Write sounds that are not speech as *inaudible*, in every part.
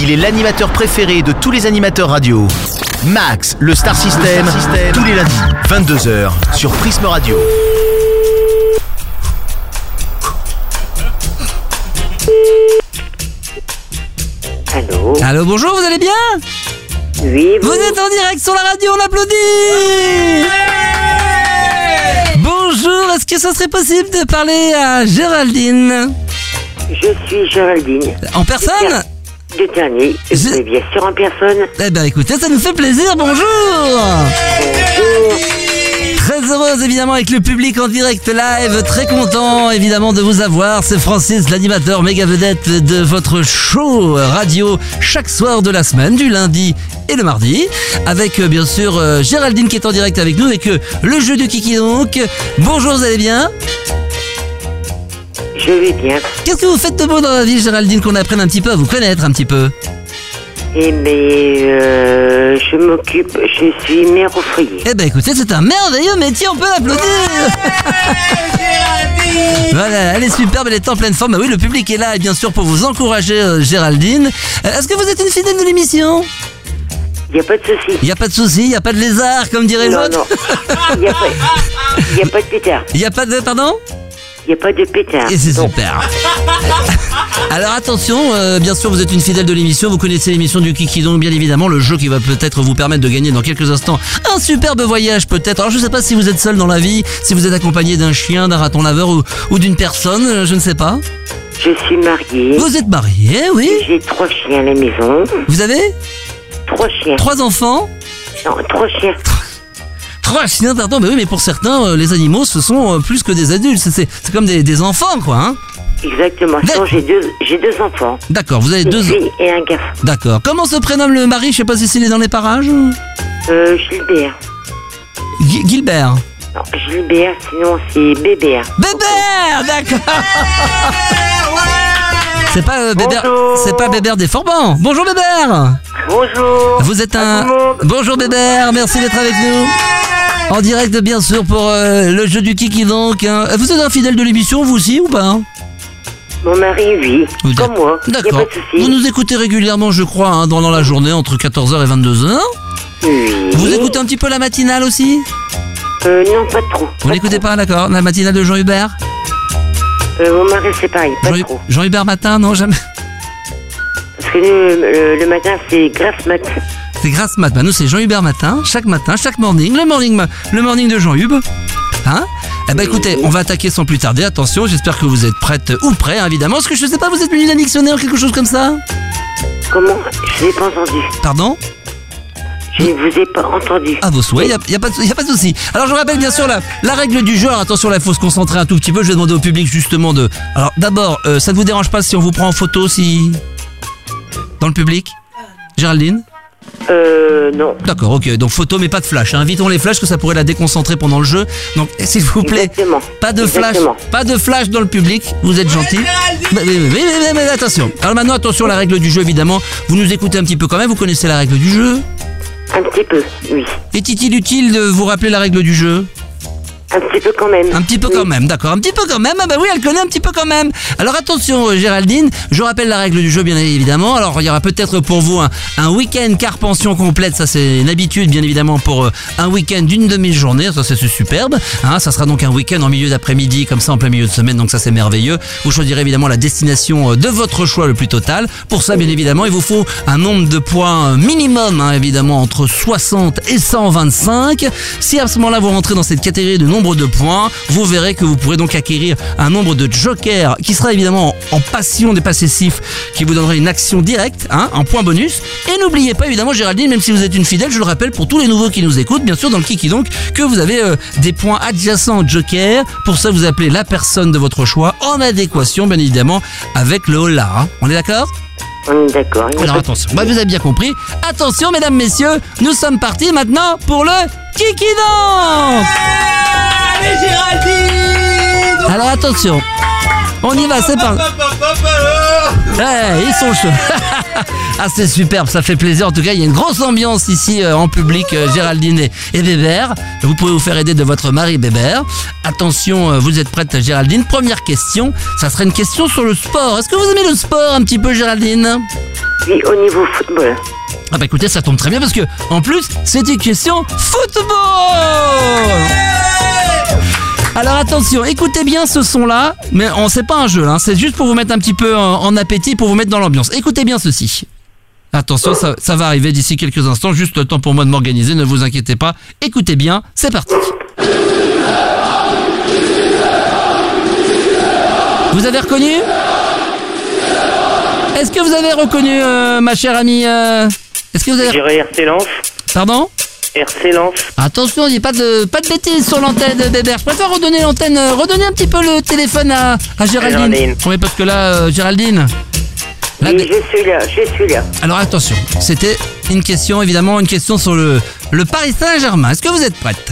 Il est l'animateur préféré de tous les animateurs radio. Max, le Star System, tous les lundis, 22h, sur Prisme Radio. Allô Allô, bonjour, vous allez bien? Oui, Vous êtes en direct sur la radio, on applaudit Bonjour, est-ce que ça serait possible de parler à Géraldine? Je suis Géraldine. En personne? De dernier, Je- bien sûr en personne. Eh ben écoutez, ça nous fait plaisir, bonjour Bonjour. Très heureuse évidemment avec le public en direct live, très content évidemment de vous avoir. C'est Francis, l'animateur méga vedette de votre show radio chaque soir de la semaine, du lundi et le mardi, avec euh, bien sûr euh, Géraldine qui est en direct avec nous avec euh, le jeu du Kiki donc. Bonjour, vous allez bien? Je vais bien. Qu'est-ce que vous faites de beau dans la vie Géraldine qu'on apprenne un petit peu à vous connaître un petit peu? Eh mais euh, je m'occupe, je suis mère au foyer. Eh ben écoutez, c'est un merveilleux métier, on peut l'applaudir Voilà, elle est superbe, elle est en pleine forme. Bah oui, le public est là, et bien sûr, pour vous encourager, euh, Géraldine. Euh, Est-ce que vous êtes une fidèle de l'émission? Il n'y a pas de souci. Il n'y a pas de souci, il n'y a pas de lézard, comme dirait Non, l'autre. non. *laughs* Il n'y a, pas- y a pas de pétard. Il n'y a pas de... Pardon? Il n'y a pas de pétard. Et c'est super. *laughs* Alors attention, euh, bien sûr vous êtes une fidèle de l'émission, vous connaissez l'émission du Kiki donc bien évidemment le jeu qui va peut-être vous permettre de gagner dans quelques instants un superbe voyage peut-être. Alors je sais pas si vous êtes seul dans la vie, si vous êtes accompagné d'un chien, d'un raton laveur ou, ou d'une personne, euh, je ne sais pas. Je suis mariée. Vous êtes marié, oui J'ai trois chiens à la maison. Vous avez Trois chiens. trois enfants Non, trois chiens. Trois chiens, pardon, mais oui, mais pour certains, euh, les animaux, ce sont euh, plus que des adultes. C'est- C'est c'est comme des, des enfants, quoi. Hein Exactement. Sinon, j'ai deux, j'ai deux enfants. D'accord, vous avez Une deux... fille et un garçon. D'accord. Comment se prénomme le mari? Je sais pas si c'est dans les parages. Euh, Gilbert. Gilbert. Non, Gilbert, sinon c'est Bébert. Bébert, d'accord. C'est pas euh, Bébert, Bonjour. c'est pas Bébert des Forbans. Bonjour Bébert. Bonjour. Vous êtes À un tout le monde. Bonjour Bébert, merci d'être avec nous. En direct bien sûr pour euh, le jeu du Kiki donc. hein. Vous êtes un fidèle de l'émission vous aussi ou pas Mon mari, oui. Vous Comme êtes- moi. Il n'y a D'accord. pas de Vous souci. nous écoutez régulièrement je crois hein, dans, dans la journée entre 14h et 22h. Oui. Vous écoutez un petit peu la matinale aussi? Euh, non, pas trop. Vous l'écoutez pas d'accord La matinale de Jean Hubert Euh, mon mari, c'est pareil. Pas Jean, trop. Jean Hubert matin non jamais? Parce que le, le- le matin, c'est grasse mat. C'est grâce mat. Nous, c'est Jean Hubert matin, chaque matin, chaque morning, le morning, le morning de Jean Hub. Hein? Eh ben écoutez, on va attaquer sans plus tarder. Attention, j'espère que vous êtes prête ou prêt, évidemment. Est-ce que je sais pas, vous êtes venu d'un dictionnaire ou quelque chose comme ça? Comment? Je n'ai pas entendu. Pardon? Je ne vous ai pas entendu. À vos souhaits, il n'y a, pas de- y a pas de souci. Alors je vous rappelle bien sûr la, la règle du jeu. Alors, attention, là, il faut se concentrer un tout petit peu. Je vais demander au public justement de... Alors d'abord, euh, ça ne vous dérange pas si on vous prend en photo, si... Dans le public? Géraldine? Euh, non. D'accord, ok. Donc photo, mais pas de flash. hein. Invitons les flashs que ça pourrait la déconcentrer pendant le jeu. Donc, s'il vous plaît, Exactement. pas de flash, Exactement. pas de flash dans le public. Vous êtes gentil. Mais, mais, mais, attention. Alors maintenant, attention, la règle du jeu, évidemment. Vous nous écoutez un petit peu quand même. Vous connaissez la règle du jeu? Un petit peu, oui. Est-il utile de vous rappeler la règle du jeu? Un petit peu quand même. Un petit peu quand même, d'accord. Un petit peu quand même. Ah bah oui, elle connaît un petit peu quand même. Alors attention, euh, Géraldine, je rappelle la règle du jeu, bien évidemment. Alors il y aura peut-être pour vous un, week-end car pension complète. Ça c'est une habitude, bien évidemment, pour euh, un week-end d'une demi-journée. Ça c'est superbe. Hein, ça sera donc un week-end en milieu d'après-midi, comme ça en plein milieu de semaine. Donc ça c'est merveilleux. Vous choisirez évidemment la destination euh, de votre choix le plus total. Pour ça, bien évidemment, il vous faut un nombre de points minimum, hein, évidemment, entre 60 et 125. Si à ce moment-là vous rentrez dans cette catégorie de nombre de points, vous verrez que vous pourrez donc acquérir un nombre de jokers qui sera évidemment en passion des possessifs qui vous donnera une action directe, hein, un point bonus. Et n'oubliez pas évidemment Géraldine, même si vous êtes une fidèle, je le rappelle pour tous les nouveaux qui nous écoutent, bien sûr dans le Kiki donc, que vous avez euh, des points adjacents au joker. Pour ça vous appelez la personne de votre choix en adéquation bien évidemment avec le hola. hein. On est d'accord? Est d'accord. alors attention, bah, vous avez bien compris. Attention mesdames, messieurs, nous sommes partis maintenant pour le Kiki donc Allez Géraldine Alors attention, on y va, c'est parti. Ouais, ils sont chauds. *laughs* ah, c'est superbe, ça fait plaisir. En tout cas, il y a une grosse ambiance ici euh, en public, euh, Géraldine et, et Bébert. Vous pouvez vous faire aider de votre mari Bébert. Attention, euh, vous êtes prête, Géraldine. Première question, ça serait une question sur le sport. Est-ce que vous aimez le sport un petit peu, Géraldine? Oui, au niveau football. Ah bah écoutez, ça tombe très bien parce que en plus, c'est une question football. Alors attention, écoutez bien ce son-là, mais on c'est pas un jeu, hein, c'est juste pour vous mettre un petit peu en, en appétit, pour vous mettre dans l'ambiance. Écoutez bien ceci. Attention, ça, ça va arriver d'ici quelques instants, juste le temps pour moi de m'organiser, ne vous inquiétez pas. Écoutez bien, c'est parti. Vous avez reconnu? Est-ce que vous avez reconnu, euh, ma chère amie euh, Est-ce que vous avez... Pardon? RC Lens. Attention, il n'y a pas de, pas de bêtises sur l'antenne, Bébert. Je préfère redonner l'antenne, euh, redonner un petit peu le téléphone à, à Géraldine. Géraldine. Oui, parce que là, euh, Géraldine. là, Oui, je suis là, je suis là. alors attention, c'était une question, évidemment, une question sur le, le Paris Saint-Germain. Est-ce que vous êtes prête?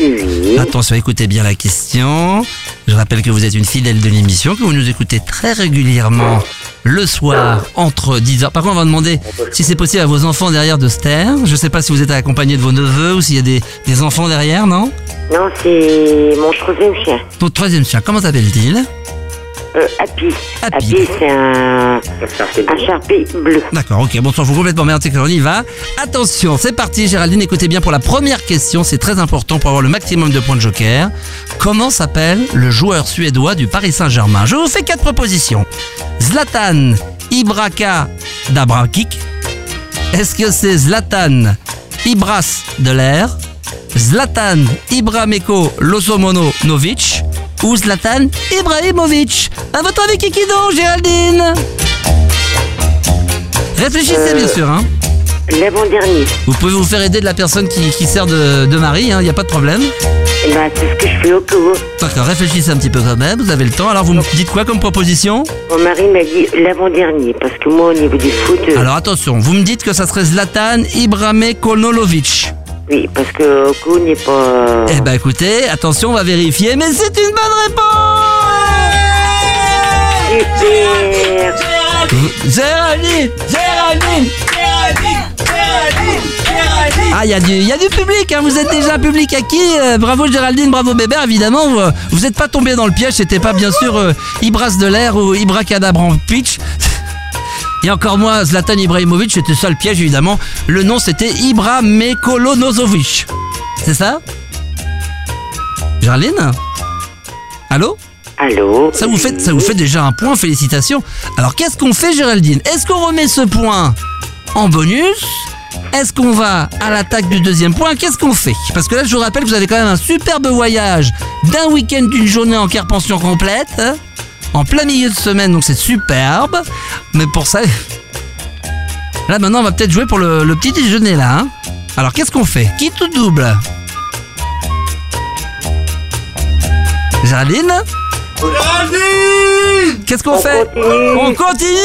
Oui. Attention, écoutez bien la question. Je rappelle que vous êtes une fidèle de l'émission, que vous nous écoutez très régulièrement le soir entre 10h. Par contre, on va demander si c'est possible à vos enfants derrière de se taire. Je sais pas si vous êtes accompagné de vos neveux ou s'il y a des, des enfants derrière, non? Non, c'est mon troisième chien. Votre troisième chien, comment s'appelle-t-il? Euh, Happy. Happy. Happy, c'est un, un charpie bleu. D'accord, ok, bon, on fout complètement merde, qu'on y va. Attention, c'est parti, Géraldine, écoutez bien pour la première question, c'est très important pour avoir le maximum de points de joker. Comment s'appelle le joueur suédois du Paris Saint-Germain? Je vous fais quatre propositions. Zlatan Ibraka Dabrakic. Est-ce que c'est Zlatan Ibras de l'air Zlatan Ibrameko Losomono Novic ou Zlatan Ibrahimovic À votre avis, qui qui donc, Géraldine Réfléchissez bien sûr, hein. L'avant-dernier. Vous pouvez vous faire aider de la personne qui, qui sert de, de mari, il n'y a pas de problème. Eh ben, c'est ce que je fais au cours. D'accord, réfléchissez un petit peu quand même, vous avez le temps. Alors vous me dites quoi comme proposition? Mon mari m'a dit l'avant-dernier, parce que moi, au niveau du foot, euh, Alors attention, vous me dites que ça serait Zlatan Ibramekonolovic. Oui, parce que cours n'est pas... Eh ben écoutez, attention, on va vérifier, mais c'est une bonne réponse Géraldine Géraldine Géraldine Géraldine Géraldine Ah, il y, a du- y a du public, hein. vous êtes déjà un public acquis. Euh, bravo Géraldine, bravo Bébert, évidemment. Vous, vous n'êtes pas tombé dans le piège, c'était pas bien sûr euh, Ibras de l'air ou Ibracadabra en pitch. Et encore moins Zlatan Ibrahimovic, c'était ça le piège évidemment. Le nom c'était Ibra Mekolonozovic. C'est ça? Géraldine Allô? Allô? Ça vous, fait, ça vous fait déjà un point, félicitations. Alors qu'est-ce qu'on fait Géraldine? Est-ce qu'on remet ce point en bonus? Est-ce qu'on va à l'attaque du deuxième point? Qu'est-ce qu'on fait? Parce que là je vous rappelle vous avez quand même un superbe voyage d'un week-end d'une journée en carte pension complète, hein, en plein milieu de semaine, donc c'est superbe. Mais pour ça... *laughs* Là maintenant on va peut-être jouer pour le, le petit déjeuner là. hein. Alors qu'est-ce qu'on fait? Qui tout double? Géraldine? Géraldine Qu'est-ce qu'on On fait? continue. On continue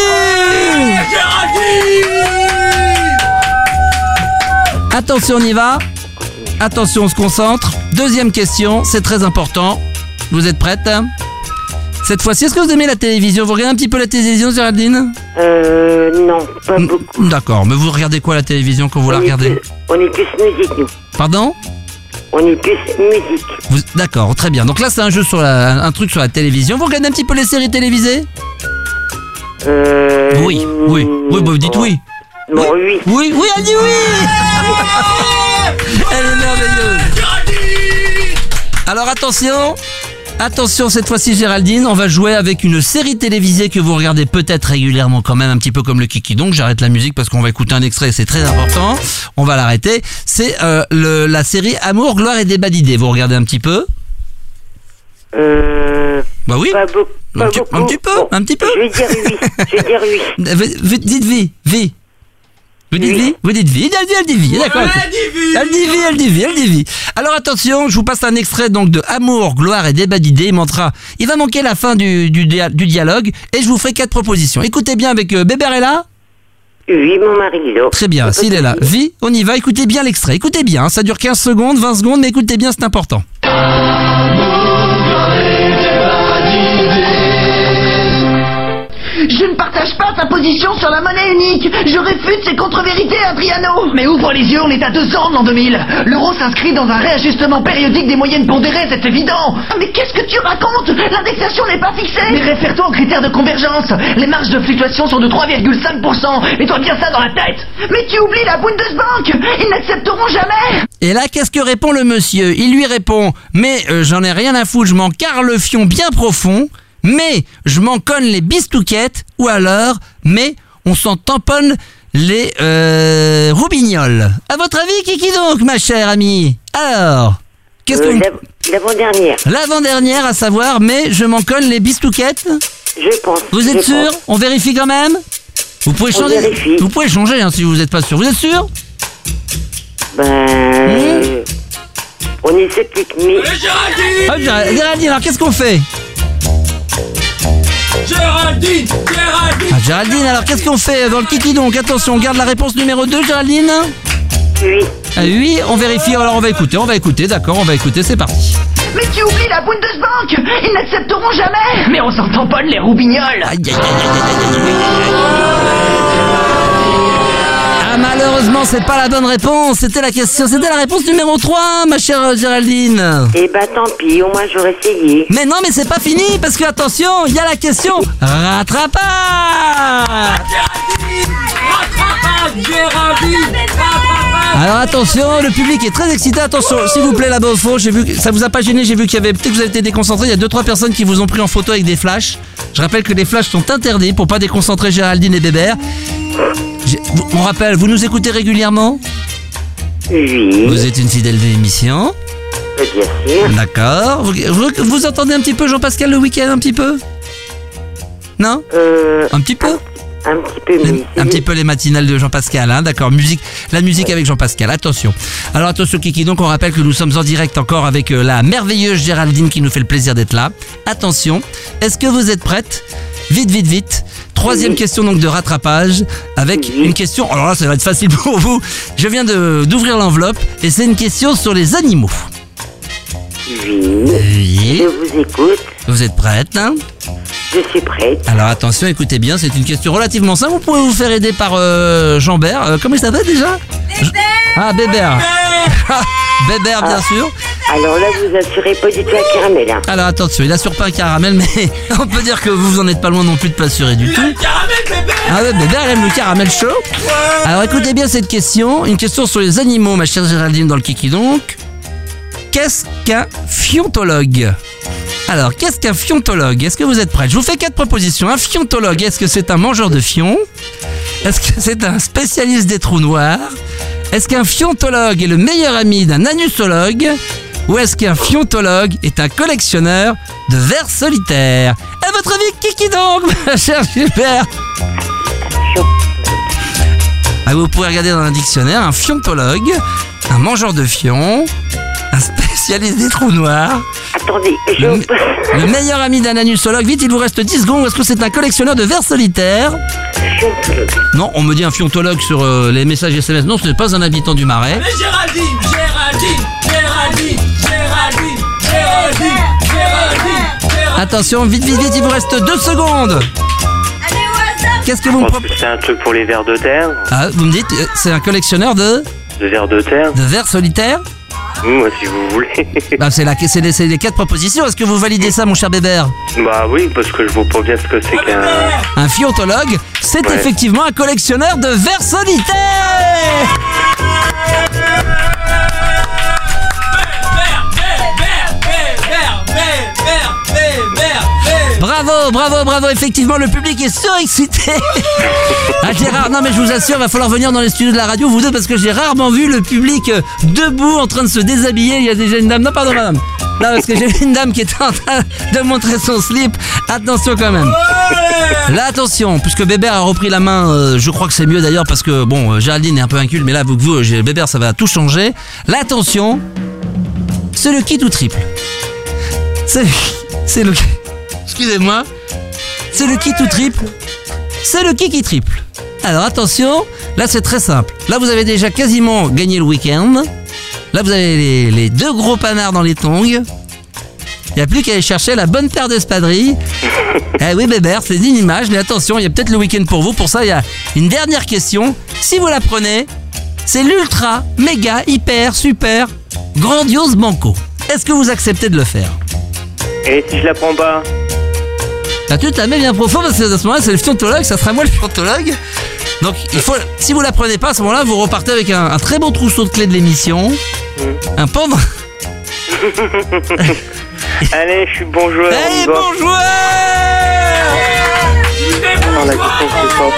Géraldine Attention, on y va. Attention, on se concentre. Deuxième question, c'est très important. Vous êtes prête? Cette fois-ci, est-ce que vous aimez la télévision? Vous regardez un petit peu la télévision, Géraldine? Euh, non, pas beaucoup. D'accord, mais vous regardez quoi la télévision quand vous la On est regardez? plus- On est plus musique, nous. Pardon? On est plus musique. Vous- D'accord, très bien. Donc là, c'est un jeu sur la, un truc sur la télévision. Vous regardez un petit peu les séries télévisées? Euh... Oui, oui, oui, bah, vous dites oui. Oui. Oui, oui, elle dit oui Elle est merveilleuse Alors attention Attention, cette fois-ci Géraldine, on va jouer avec une série télévisée que vous regardez peut-être régulièrement quand même, un petit peu comme le Kiki. Donc j'arrête la musique parce qu'on va écouter un extrait, c'est très important. On va l'arrêter. C'est euh, le- la série Amour, gloire et débat d'idées. Vous regardez un petit peu? Euh... Bah oui. Pas. Un petit- beaucoup. un petit peu, Bon, un petit peu. Je vais dire oui. Je vais dire oui. Dites *laughs* vie, vie. Vous dites Oui. vie Vous dites vie Elle dit, elle dit vie, d'accord. Elle dit vie. Elle dit vie, elle dit vie, elle dit vie. Alors attention, je vous passe un extrait donc de Amour, gloire et débat d'idées. Il manquera, il va manquer la fin du, du, dia- du dialogue et je vous ferai quatre propositions. Écoutez bien avec euh, Bébert est là Oui, mon mari est là. Très bien, s'il est là. Vie, on y va, écoutez bien l'extrait. Écoutez bien, ça dure 15 secondes, 20 secondes, mais écoutez bien, c'est important. Je ne partage pas sa position sur la monnaie unique. Je réfute ses contre-vérités, Adriano. Mais ouvre les yeux, on est à deux ans de l'an 2000. L'euro s'inscrit dans un réajustement périodique des moyennes pondérées, c'est évident. Ah, Mais qu'est-ce que tu racontes? L'indexation n'est pas Mais fixée. réfère-toi aux critères de convergence. Les marges de fluctuation sont de 3,5%. Mets-toi bien ça dans la tête. Mais tu oublies la Bundesbank. Ils n'accepteront jamais. Et là, qu'est-ce que répond le monsieur? Il lui répond Mais euh, j'en ai rien à foutre, je m'en carre le fion bien profond, mais je m'en conne les bistouquettes, ou alors, mais on s'en tamponne les euh, roubignoles. À votre avis, qui qui donc, ma chère amie? Alors, qu'est-ce que Euh, vous... la- L'avant-dernière, L'avant-dernière, à savoir, mais je m'en conne les bistouquettes je pense. Vous êtes sûr? Pense. On vérifie quand même? Vous pouvez On changer vérifie. Vous pouvez changer hein, si vous n'êtes pas sûr. Vous êtes sûr? Ben. euh, On est sceptique, mais. Ah, Géraldine, alors qu'est-ce qu'on fait? Géraldine Géraldine ah, Géraldine, alors qu'est-ce qu'on fait dans le kiki donc Attention, on garde la réponse numéro 2, Géraldine Oui. Ah oui, on vérifie, alors on va écouter, on va écouter, d'accord, on va écouter, c'est parti. Mais tu oublies la Bundesbank. Ils n'accepteront jamais. Mais on s'en tamponne les roubignoles. Aïe, aïe, aïe, aïe, aïe, aïe, aïe. Malheureusement c'est pas la bonne réponse, c'était la question, c'était la réponse numéro 3 ma chère Géraldine. Eh ben tant pis, au moins j'aurais essayé. Mais non mais c'est pas fini parce que attention, il y a la question rattrapage Rattrapage Géraldine Rattrapage Alors attention, le public est très excité. Attention, s'il vous plaît là-bas au fond, j'ai vu que ça vous a pas gêné, j'ai vu qu'il y avait peut-être que vous avez été déconcentré. Il y a deux trois personnes qui vous ont pris en photo avec des flashs. Je rappelle que les flashs sont interdits pour pas déconcentrer Géraldine et Bébert. On rappelle, vous nous écoutez régulièrement Oui, Vous êtes une fidèle de l'émission. bien sûr. D'accord. Vous, vous- vous entendez un petit peu Jean-Pascal le week-end un petit peu? Non? Euh, Un petit peu? un petit peu. Les- un petit peu les matinales de Jean-Pascal, hein, d'accord. Musique, la musique avec Jean-Pascal. Attention. Alors attention Kiki. Donc on rappelle que nous sommes en direct encore avec euh, la merveilleuse Géraldine qui nous fait le plaisir d'être là. Attention. Est-ce que vous êtes prête? Vite, vite, vite. Troisième question donc de rattrapage avec une question. Alors là, ça va être facile pour vous. Je viens de d'ouvrir l'enveloppe et c'est une question sur les animaux. Oui, Oui. je vous écoute. Vous êtes prête hein? Je suis prête. Alors attention, écoutez bien, c'est une question relativement simple. Vous pouvez vous faire aider par euh, Jean-Bert. Euh, comment il s'appelle déjà? Bébert Ah, Bébert *laughs* Bébert, bien sûr. Alors là, vous assurez pas du tout à caramel, hein. Alors attention, il assure pas un caramel, mais *laughs* on peut dire que vous en êtes pas loin non plus de pas assurer du tout. Caramel Ah ouais, Bébert, il aime le caramel chaud. Alors écoutez bien cette question, une question sur les animaux, ma chère Géraldine, dans le kiki donc. Qu'est-ce qu'un fiontologue alors, qu'est-ce qu'un fiontologue Est-ce que vous êtes prêts? Je vous fais quatre propositions. Un fiontologue, est-ce que c'est un mangeur de fions Est-ce que c'est un spécialiste des trous noirs? Est-ce qu'un fiontologue est le meilleur ami d'un anusologue Ou est-ce qu'un fiontologue est un collectionneur de vers solitaires? À votre avis, qui qui donc, *laughs* ma chère Gilbert? Ah, Vous pouvez regarder dans un dictionnaire un fiontologue, un mangeur de fions, un spécialiste des trous noirs, Attendez, je. le, le meilleur ami d'un anusologue. Vite, il vous reste 10 secondes. Est-ce que c'est un collectionneur de vers solitaires? Non, on me dit un fiontologue sur euh, les messages SMS. Non, ce n'est pas un habitant du Marais. Mais Géraldine Géraldine Géraldine Géraldine Géraldine Géraldine Géraldine Attention, vite, vite, vite, il vous reste 2 secondes. Qu'est-ce que vous me pense proposez que c'est un truc pour les vers de terre. Ah, vous me dites, euh, c'est un collectionneur de, De vers de terre. de vers solitaires? Moi, si vous voulez. *laughs* bah, C'est la- c'est les, c'est les quatre propositions. Est-ce que vous validez ça, mon cher Bébert? Bah oui, parce que je pas bien ce que c'est qu'un. Un fiontologue, c'est Ouais. effectivement un collectionneur de vers solitaires Bravo, bravo, bravo. Effectivement, le public est surexcité. *laughs* Ah, Gérard, non, mais je vous assure, il va falloir venir dans les studios de la radio, vous deux, parce que j'ai rarement vu le public euh, debout en train de se déshabiller. Il y a déjà une dame. Non, pardon, madame. Non, parce que j'ai vu une dame qui était en train de montrer son slip. Attention quand même. Là, attention, puisque Bébert a repris la main, euh, je crois que c'est mieux d'ailleurs, parce que, bon, euh, Géraldine est un peu inculte, mais là, vous, vous j'ai- Bébert, ça va tout changer. Là, attention, c'est le kit ou triple? C'est c'est le. Excusez-moi. C'est le kit ou triple. C'est le kit qui triple. Alors attention, là c'est très simple. Là vous avez déjà quasiment gagné le week-end. Là vous avez les, les deux gros panards dans les tongs. Il n'y a plus qu'à aller chercher la bonne paire d'espadrilles. *laughs* eh oui, Bébert, c'est une image, mais attention, il y a peut-être le week-end pour vous. Pour ça, il y a une dernière question. Si vous la prenez, c'est l'ultra, méga, hyper, super, grandiose banco. Est-ce que vous acceptez de le faire? Et si je la prends pas? Là, tu te la mets bien profond parce que à ce moment-là, c'est le fiantologue, ça sera moi le fiantologue. Donc, il faut, si vous la prenez pas, à ce moment-là, vous repartez avec un, un très beau trousseau de clés de l'émission, un pendant. *laughs* Allez, je suis bon joueur. on y Allez, va. bon joueur Oh, la question suivante.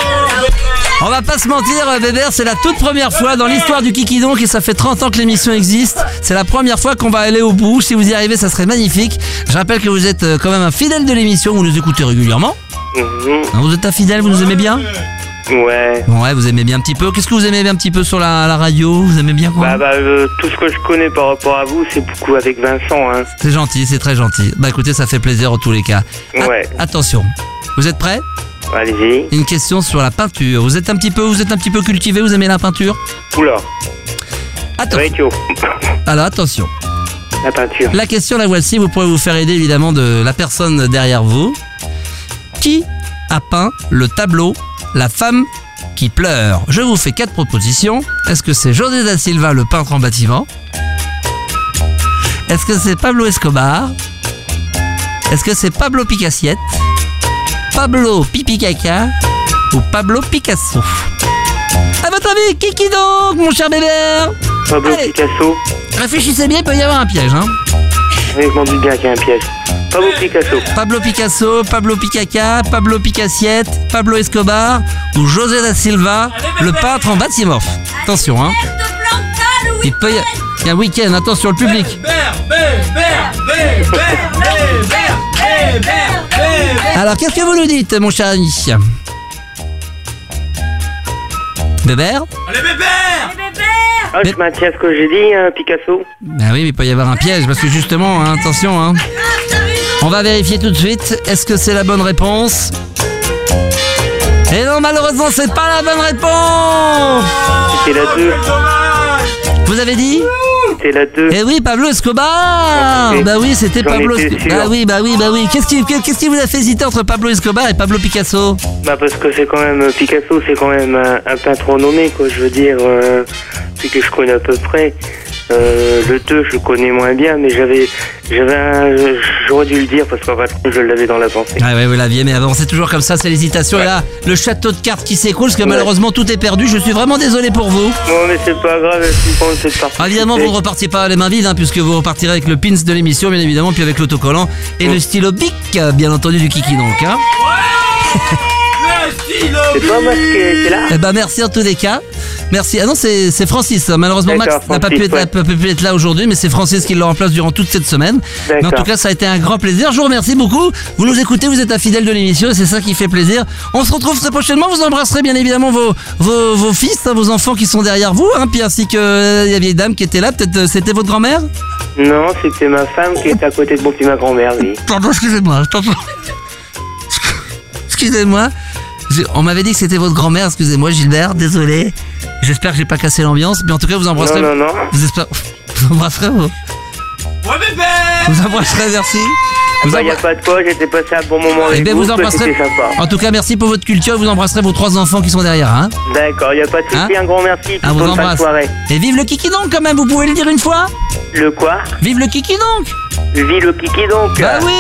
On va pas se mentir, euh, Bébert, c'est la toute première fois dans l'histoire du Kiki Donc et ça fait 30 ans que l'émission existe. C'est la première fois qu'on va aller au bout. Si vous y arrivez, ça serait magnifique. Je rappelle que vous êtes euh, quand même un fidèle de l'émission, vous nous écoutez régulièrement. Mhm. Vous êtes un fidèle, vous nous aimez bien? Ouais. Bon, ouais, vous aimez bien un petit peu. Qu'est-ce que vous aimez bien un petit peu sur la, la radio? Vous aimez bien quoi? Bah, bah, euh, tout ce que je connais par rapport à vous, c'est beaucoup avec Vincent, hein. C'est gentil, c'est très gentil. Bah écoutez, ça fait plaisir en tous les cas. Ouais. attention, vous êtes prêts? Allez-y. Une question sur la peinture. Vous êtes un petit peu, vous êtes un petit peu cultivé. Vous aimez la peinture? Oula. Kyo. Alors attention. La peinture. La question la voici. Vous pourrez vous faire aider évidemment de la personne derrière vous. Qui a peint le tableau La femme qui pleure Je vous fais quatre propositions. Est-ce que c'est José da Silva, le peintre en bâtiment? Est-ce que c'est Pablo Escobar? Est-ce que c'est Pablo Picassiette? Pablo Pipi Caca ou Pablo Picasso À votre avis, qui qui donc, mon cher Bébert Pablo Allez. Picasso. Réfléchissez bien, il peut y avoir un piège, hein Oui, je m'en doute bien qu'il y a un piège. Pablo Picasso. Pablo Picasso, Pablo Picaca, Pablo Picassiette, Pablo Escobar ou José da Silva, le peintre en bâtiment. Attention, hein. Il peut y il y a un week-end, attention le public. Alors qu'est-ce que vous nous dites, mon cher ami Bébert Allez, Bébert Ah, je maintiens ce que j'ai dit, hein, Picasso. Ben oui, mais il peut y avoir un piège, parce que justement, hein, attention, hein. On va vérifier tout de suite. Est-ce que c'est la bonne réponse Et non, malheureusement, c'est pas la bonne réponse C'était la 2. Dommage Vous avez dit C'était la 2. Eh oui, Pablo Escobar. Bah oui, c'était Pablo Escobar. Bah oui, bah oui, bah oui. Qu'est-ce qui, qu'est-ce qui vous a fait hésiter entre Pablo Escobar et Pablo Picasso? Bah, parce que c'est quand même. Picasso, c'est quand même un, un peintre renommé, quoi. Je veux dire. Euh, que je connais à peu près. Euh, le 2, je le connais moins bien, mais j'avais. J'avais un. J'aurais dû le dire parce qu'en fait, je l'avais dans la pensée. Ah ouais, vous l'aviez, mais avant, c'est toujours comme ça, c'est l'hésitation. Et là, le château de cartes qui s'écoule, parce que Ouais. malheureusement, tout est perdu. Je suis vraiment désolé pour vous. Non, mais c'est pas grave, je suis content de cette partie. Ah, évidemment, vous ne repartiez pas les mains vides, hein, puisque vous repartirez avec le pins de l'émission, bien évidemment, puis avec l'autocollant et le stylo bic, bien entendu, du Kiki donc. Hein. C'est pas là Eh ben, merci en tous les cas. Merci. Ah non, c'est c'est Francis. hein. Malheureusement, Max n'a pas, pu être- ouais. n'a pas pu être là aujourd'hui, mais c'est Francis qui le remplace durant toute cette semaine. Mais en D'accord. tout cas, ça a été un grand plaisir. Je vous remercie beaucoup. Vous nous écoutez, vous êtes un fidèle de l'émission et c'est ça qui fait plaisir. On se retrouve très prochainement. Vous embrasserez bien évidemment vos, vos, vos fils, hein, vos enfants qui sont derrière vous, hein, puis ainsi que euh, la vieille dame qui était là. Peut-être euh, c'était votre grand-mère? Non, c'était ma femme qui est à côté de mon petit ma grand-mère, oui. Pardon, excusez-moi. Pardon. Excusez-moi. On m'avait dit que c'était votre grand-mère. Excusez-moi, Gilbert. Désolé. J'espère que j'ai pas cassé l'ambiance. Mais en tout cas, vous embrasserez. Non, non, non. Vous, espère- *laughs* vous embrasserez vous. Ouais, Bébert Vous embrasserez, merci. Vous Bah, y a pas de quoi, j'étais passé un bon moment Eh avec bien, vous, vous embrasserez. En tout cas, merci pour votre culture. Vous embrasserez vos trois enfants qui sont derrière. Hein D'accord, y a pas de souci, Hein un grand merci, Ah, vous embrasse. soirée. Et vive le kiki donc, quand même. Vous pouvez le dire une fois Le quoi? Vive le kiki donc Vie le kiki donc Bah oui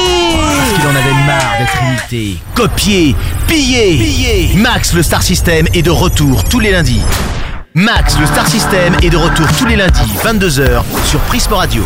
Il en avait marre d'être imité, copié, pillé. pillé. Max le Star System est de retour tous les lundis. Max le Star System est de retour tous les lundis, 22h sur Prismo Radio.